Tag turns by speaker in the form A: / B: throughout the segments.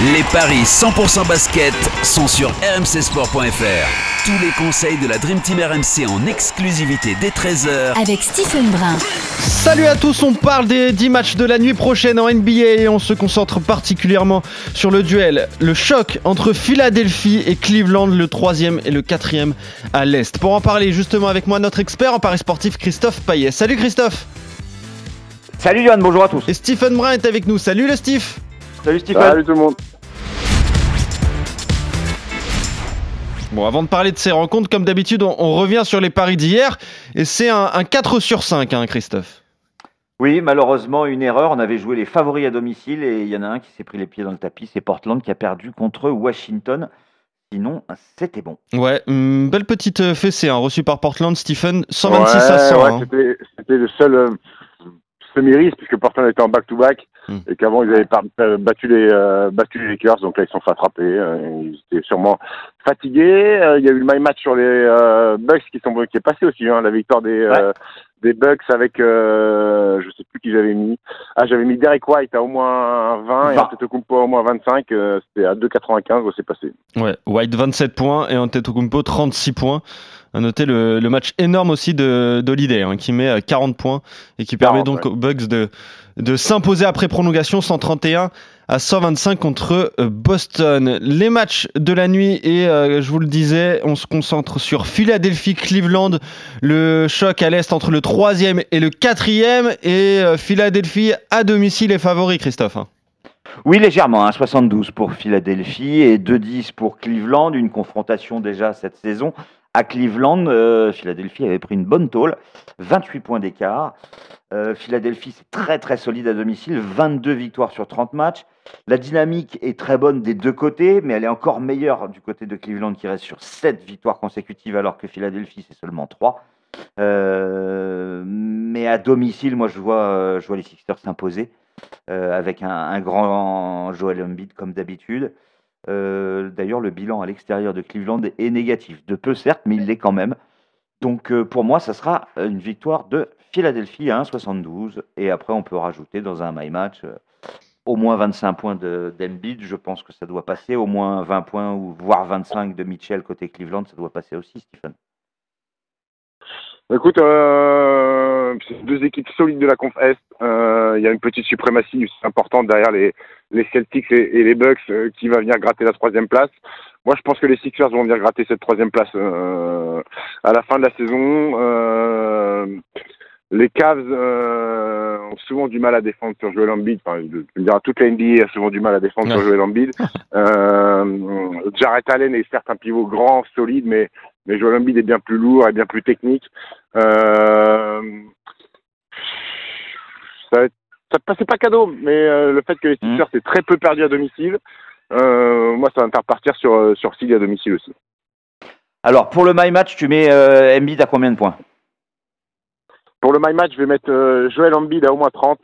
A: Les paris 100% basket sont sur rmcsport.fr. Tous les conseils de la Dream Team RMC en exclusivité dès 13h
B: Avec Stephen Brun.
C: Salut à tous, on parle des 10 matchs de la nuit prochaine en NBA et on se concentre particulièrement sur le duel, le choc entre Philadelphie et Cleveland, le troisième et le quatrième à l'Est. Pour en parler justement avec moi, notre expert en paris sportif Christophe Payet. Salut Christophe
D: Salut Johan, bonjour à tous.
C: Et Stephen Brun est avec nous. Salut le Steve
D: Salut Stephen.
E: Salut tout le monde.
C: Bon, avant de parler de ces rencontres, comme d'habitude, on, on revient sur les paris d'hier. Et c'est un, un 4 sur 5, hein, Christophe.
D: Oui, malheureusement, une erreur. On avait joué les favoris à domicile et il y en a un qui s'est pris les pieds dans le tapis. C'est Portland qui a perdu contre Washington. Sinon, c'était bon.
C: Ouais, une belle petite euh, fessée hein, reçue par Portland, Stephen. 126 à 100.
E: Ouais,
C: hein.
E: c'était- C'était le seul euh, semi-risque puisque Portland était en back-to-back
C: Hmm.
E: et qu'avant ils avaient euh, battu les euh, battu les Lakers donc là ils sont fait attraper. euh, ils étaient sûrement fatigués. Euh, Il y a eu le my match sur les euh, Bucks qui sont qui est passé aussi hein, la victoire des euh, des Bucks avec euh, je sais plus qui j'avais mis. Ah j'avais mis Derek White à au moins 20 et
D: 20.
E: Antetokounmpo à au moins 25. euh, C'était à 2,95 c'est passé.
C: Ouais, White 27 points et Antetokounmpo 36 points. À noter le, le match énorme aussi de d'Holiday hein, qui met euh, 40 points et qui permet
E: 40,
C: donc aux Bucks de, de s'imposer après prolongation 131 à 125 contre euh, Boston. Les matchs de la nuit et euh, je vous le disais, on se concentre sur Philadelphie-Cleveland, le choc à l'est entre le troisième et le quatrième et euh, Philadelphie à domicile est favori Christophe. hein.
D: Oui, légèrement, hein, 72 pour Philadelphie et 2-10 pour Cleveland. Une confrontation déjà cette saison. À Cleveland, euh, Philadelphie avait pris une bonne tôle, 28 points d'écart. Euh, Philadelphie, c'est très très solide à domicile, 22 victoires sur 30 matchs. La dynamique est très bonne des deux côtés, mais elle est encore meilleure du côté de Cleveland qui reste sur 7 victoires consécutives alors que Philadelphie, c'est seulement 3. Euh, mais à domicile, moi je vois, les Sixers s'imposer avec un, un grand Joel Embiid comme d'habitude. Euh, D'ailleurs, le bilan à l'extérieur de Cleveland est négatif. De peu, certes, mais il l'est quand même. Donc, euh, pour moi, ça sera une victoire de Philadelphie à 1,72. Et après, on peut rajouter dans un my match euh, au moins 25 points de- d'Embiid. Je pense que ça doit passer. Au moins 20 points ou voire 25 de Mitchell côté Cleveland, ça doit passer aussi, Stephen.
E: Écoute, deux équipes solides de la conf Est. Euh, Il y a une petite suprématie importante derrière les, les Celtics et, et les Bucks euh, qui va venir gratter la troisième place. Moi, je pense que les Sixers vont venir gratter cette troisième place euh, à la fin de la saison. Euh, les Cavs ont souvent du mal à défendre sur Joel Embiid. Enfin, je veux dire, toute la NBA a souvent du mal à défendre sur. Joel Embiid. Jarrett Allen est certes un pivot grand, solide, mais mais Joel Embiid est bien plus lourd et bien plus technique. Euh, ça, va être- ça passait pas cadeau, mais euh, le fait que les
D: Mhm.
E: Sixers aient très peu perdu à domicile, euh, moi ça va me faire partir sur euh, sur Philly à domicile aussi.
D: Alors, pour le my match, tu mets euh, Embiid à combien de points?
E: Pour le my match, je vais mettre euh, Joel Embiid à au moins 30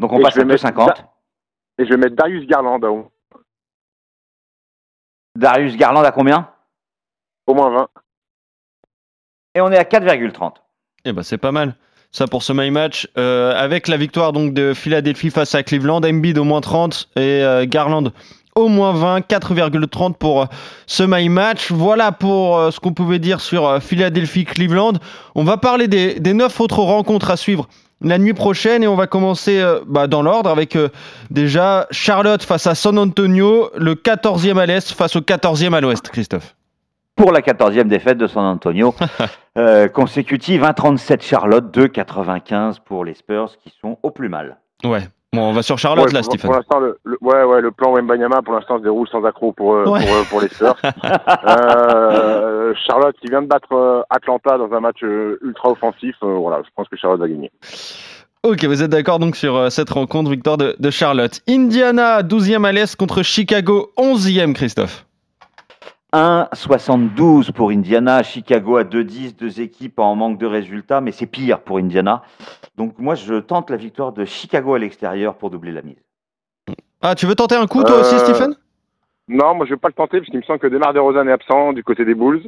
D: Donc, on
E: Et
D: passe à
E: mettre
D: 2,50.
E: et je vais mettre Darius Garland à au,
D: Darius Garland à combien?
E: Au moins 20.
D: Et on est à 4,30.
C: Eh ben c'est pas mal. Ça pour ce my match Euh, avec la victoire donc de Philadelphie face à Cleveland, Embiid au moins 30 et euh, Garland au moins 20, 4,30 pour euh, ce my match. Voilà pour ce qu'on pouvait dire sur euh, Philadelphie Cleveland. On va parler des, des neuf autres rencontres à suivre la nuit prochaine et on va commencer euh, bah, dans l'ordre avec euh, déjà Charlotte face à San Antonio, le 14e à l'est face au 14e à l'ouest, Christophe.
D: Pour la 14e défaite de San Antonio, euh, consécutive 1,37 Charlotte, 2,95 pour les Spurs qui sont au plus mal.
C: Ouais. Bon, on va sur Charlotte
E: Ouais,
C: là,
E: pour,
C: Stephen.
E: pour l'instant, le, le- ouais, ouais, le plan Wembanyama pour l'instant se déroule sans accroc pour euh,
C: Ouais.
E: pour, euh, pour les Spurs. Euh, Charlotte qui vient de battre Atlanta dans un match ultra offensif. euh, voilà, je pense que Charlotte va gagner.
C: Ok, vous êtes d'accord donc sur euh, cette rencontre, victoire de, de Charlotte. Indiana, 12e à l'Est contre Chicago, 11e, Christophe.
D: 1,72 pour Indiana, Chicago à 2,10, deux équipes en manque de résultats, mais c'est pire pour Indiana. Donc moi, je tente la victoire de Chicago à l'extérieur pour doubler la mise.
C: Ah, tu veux tenter un coup toi aussi,
E: Euh,
C: Stephen?
E: Non, moi je vais pas le tenter parce qu'il me semble que Demar DeRozan est absent du côté des Bulls.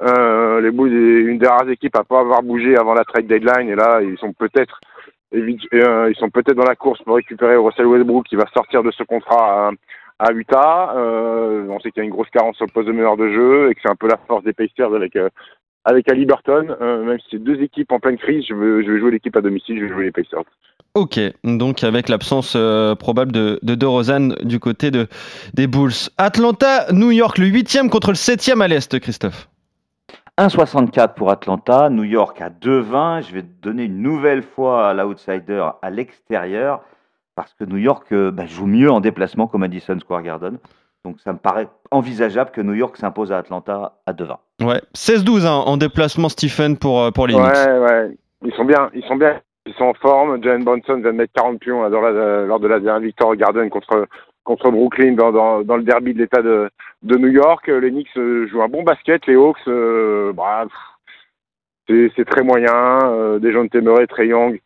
E: Euh, les Bulls est une des rares équipes à pas avoir bougé avant la trade deadline et là ils sont peut-être euh, ils sont peut-être dans la course pour récupérer Russell Westbrook qui va sortir de ce contrat à, à Utah. Euh, on sait qu'il y a une grosse carence sur le poste de meneur de jeu et que c'est un peu la force des Pacers avec euh, avec Ali Burton. Euh, même si c'est deux équipes en pleine crise, je, veux, je vais jouer l'équipe à domicile, je vais jouer les Pacers.
C: Ok, donc avec l'absence euh, probable de, de DeRozan du côté de, des Bulls. Atlanta, New York, le 8e contre le 7e à l'Est, Christophe.
D: 1,64 pour Atlanta, New York à 2,20. Je vais donner une nouvelle fois à l'outsider à l'extérieur parce que New York euh, bah, joue mieux en déplacement qu'au Madison Square Garden. Donc ça me paraît envisageable que New York s'impose à Atlanta à 2,20.
C: Ouais, 16-12 hein, en déplacement, Stephen, pour, euh, pour les Knicks.
E: Ouais, ouais. Ils sont bien, ils sont bien. Ils sont en forme. Jalen Bronson vient de mettre 40 pions dans la- lors de la dernière victoire au Garden contre contre Brooklyn dans, dans, dans le derby de l'État de, de New York. Les Knicks euh, jouent un bon basket. Les Hawks, euh, bah, c'est c'est très moyen. Euh, des gens de Temeray, très young,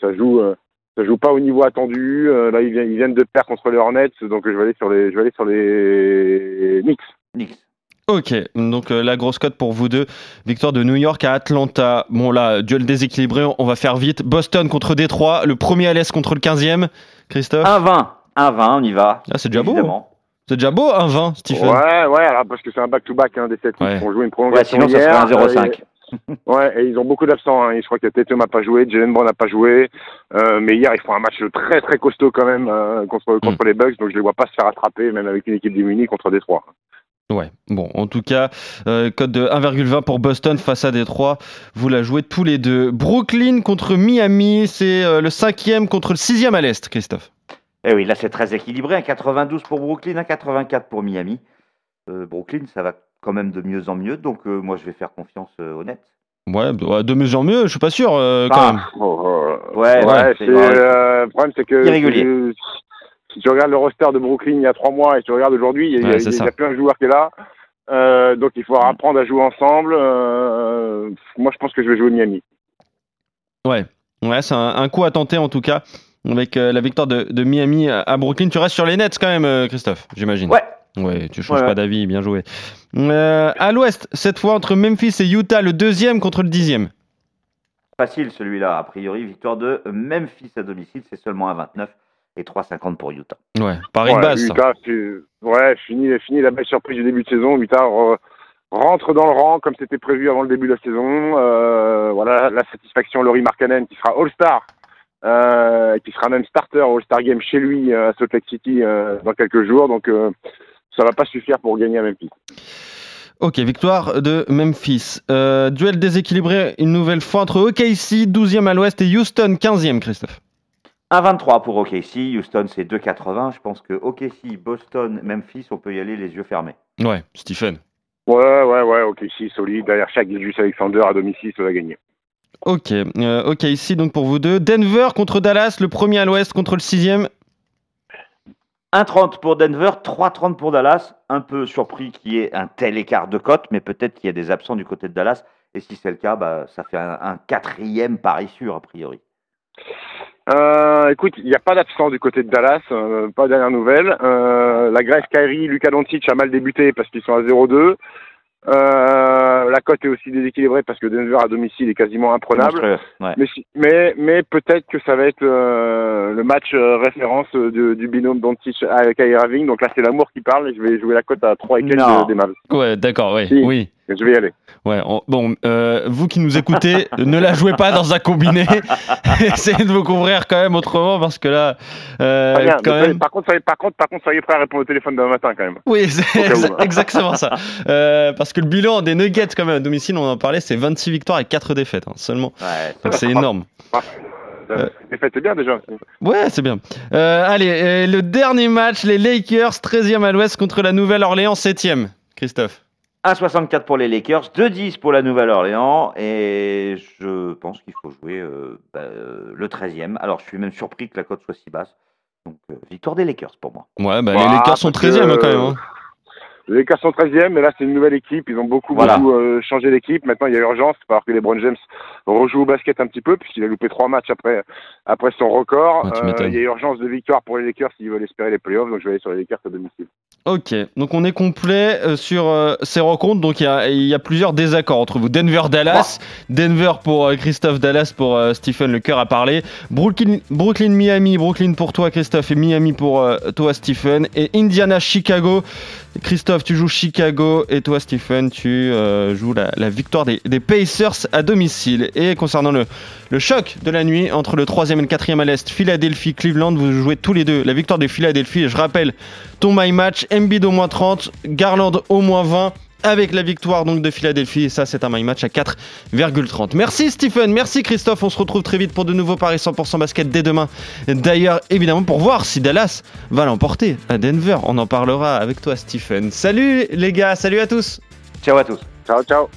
E: ça joue. euh, ça joue pas au niveau attendu. Euh, là, ils viennent, ils viennent de perdre contre les Hornets, donc je vais aller sur les, je vais aller sur les Knicks.
D: Knicks.
C: Ok, donc euh, la grosse cote pour vous deux. Victoire de New York à Atlanta. Bon là, duel déséquilibré, on va faire vite. Boston contre Détroit, le premier à l'Est contre le 15e. Christophe?
D: 1,20. 1,20, on y va.
C: Ah, c'est déjà beau.
D: évidemment.
C: C'est déjà beau, un 20, Stephen.
E: Ouais, ouais, alors, parce que c'est un back-to-back hein, des Celtics
C: Ouais.
E: qui ont joué une
D: Ouais,
E: prolongation
D: sinon ça
E: hier.
D: serait un 0,5.
E: Euh, Ouais, et ils ont beaucoup d'absents. Hein. Je crois que Tatum n'a pas joué, Jalen Brown n'a pas joué. Euh, mais hier, ils font un match très très costaud quand même euh, contre, contre les Bucks. Donc je les vois pas se faire attraper, même avec une équipe démunie contre Détroit.
C: Ouais, bon, en tout cas, euh, cote de 1,20 pour Boston face à Détroit. Vous la jouez tous les deux. Brooklyn contre Miami, c'est euh, le cinquième contre le sixième à l'Est, Christophe.
D: Eh oui, là c'est très équilibré. Un 92 pour Brooklyn, un 84 pour Miami. Euh, Brooklyn, ça va quand même de mieux en mieux. Donc euh, moi je vais faire confiance euh, aux Nets.
C: Ouais, de mieux en mieux, je suis pas sûr euh, quand
D: Ah,
C: même.
E: Oh, euh,
D: Ouais,
E: ouais,
D: c'est-
E: c'est, euh, le problème c'est que
D: Irrégulier.
E: euh, si tu regardes le roster de Brooklyn il y a trois mois et tu regardes aujourd'hui, il y a-
C: Ouais,
E: y, a-
C: ça.
E: il y a plus un joueur qui est là. Euh, donc il faut apprendre à jouer ensemble. Euh, moi je pense que je vais jouer Miami.
C: Ouais, ouais c'est un, un coup à tenter en tout cas. Avec euh, la victoire de, de Miami à, à Brooklyn. Tu restes sur les Nets quand même, euh, Christophe, j'imagine.
D: Ouais.
C: Ouais, tu changes
D: Ouais,
C: pas d'avis, bien joué. Euh, à l'ouest, cette fois entre Memphis et Utah, le deuxième contre le dixième.
D: Facile celui-là. A priori, victoire de Memphis à domicile, c'est seulement un 29 et 3,50 pour Utah.
C: Ouais, Paris base. ça.
E: Utah, c'est- ouais, fini, fini la belle surprise du début de saison. Utah re- rentre dans le rang comme c'était prévu avant le début de la saison. Euh, voilà la satisfaction Laurie Markkanen qui sera All-Star, euh, qui sera même starter au All-Star Game chez lui euh, à Salt Lake City euh, dans quelques jours. Donc euh, ça va pas suffire pour gagner à Memphis.
C: Ok, victoire de Memphis. Euh, duel déséquilibré une nouvelle fois entre OKC, 12e à l'ouest, et Houston, 15e, Christophe.
D: 1,23 pour OKC. Houston, c'est 2,80. Je pense que OKC, Boston, Memphis, on peut y aller les yeux fermés.
C: Ouais, Stephen.
E: Ouais, ouais, ouais, ok, si, solide. Derrière chaque Gilgis Alexander à domicile, ça va gagner.
C: Ok, euh, ok, ici donc pour vous deux. Denver contre Dallas, le premier à l'ouest contre le sixième.
D: 1,30 pour Denver, 3,30 pour Dallas. Un peu surpris qu'il y ait un tel écart de cote, mais peut-être qu'il y a des absents du côté de Dallas. Et si c'est le cas, bah, ça fait un, quatrième pari sûr, a priori.
E: Euh, écoute, il n'y a pas d'absent du côté de Dallas, euh, pas dernière nouvelle. Euh, la Grèce Kyrie, Luka Doncic a mal débuté parce qu'ils sont à 0-2. Euh, la cote est aussi déséquilibrée parce que Denver à domicile est quasiment imprenable.
D: Ouais.
E: Mais, mais, mais peut-être que ça va être euh, le match euh, référence de- du binôme Doncic avec Kyrie Irving. Donc là, c'est l'amour qui parle et je vais jouer la cote à 3 et quelques des Mavs.
C: Ouais, d'accord, ouais,
E: Si.
C: oui.
E: Je vais y aller.
C: Ouais, on- bon, euh, vous qui nous écoutez, ne la jouez pas dans un combiné. Essayez de vous couvrir quand même autrement parce que là, euh,
E: bien.
C: quand même.
E: Par contre, soyez, par contre, par contre, soyez prêts à répondre au téléphone demain matin quand même.
C: Oui, c'est exa- exactement ça. Euh, parce que le bilan des Nuggets, quand même, à domicile, on en parlait, c'est 26 victoires et 4 défaites hein, seulement.
D: Ouais,
C: c'est énorme. Euh.
E: C'est bien déjà.
C: Ouais, c'est bien. Euh, allez, euh, le dernier match, les Lakers, 13e à l'ouest contre la Nouvelle-Orléans, 7e. Christophe.
D: 1,64 pour les Lakers, 2,10 pour la Nouvelle-Orléans, et je pense qu'il faut jouer euh, bah, euh, le 13e. Alors, je suis même surpris que la cote soit si basse. Donc, euh, victoire des Lakers pour moi.
C: Ouais, bah,
E: Bah,
C: les Lakers sont
E: parce
C: 13e
E: que,
C: hein, quand même. hein.
E: Les Lakers sont 13e, mais là, c'est une nouvelle équipe. Ils ont beaucoup,
D: Voilà.
E: beaucoup euh, changé d'équipe. Maintenant, il y a urgence, alors que les Brown James rejoue au basket un petit peu, puisqu'il a loupé trois matchs après, après son record.
C: Ouais,
E: Euh, il y a urgence de victoire pour les Lakers s'ils veulent espérer les playoffs, donc je vais aller sur les Lakers à domicile.
C: Ok, donc on est complet euh, sur euh, ces rencontres. Donc il y a, il y a plusieurs désaccords entre vous. Denver-Dallas, Denver pour euh, Christophe, Dallas pour euh, Stephen, le cœur a parlé. Brooklyn- Brooklyn-Miami, Brooklyn pour toi Christophe et Miami pour toi Stephen. Et Indiana-Chicago, Christophe tu joues Chicago et toi Stephen tu euh, joues la, victoire des, Pacers à domicile. Et concernant le, choc de la nuit entre le 3 et le 4 à l'Est, Philadelphie-Cleveland, vous jouez tous les deux la victoire des Philadelphie. Je rappelle ton my match, Embiid au moins 30, Garland au moins 20 avec la victoire donc de Philadelphie et ça c'est un my match à 4,30. Merci Stephen, merci Christophe, on se retrouve très vite pour de nouveaux paris 100% basket dès demain. D'ailleurs évidemment pour voir si Dallas va l'emporter à Denver, on en parlera avec toi Stephen. Salut les gars, salut à tous.
D: Ciao à tous.
E: Ciao, ciao.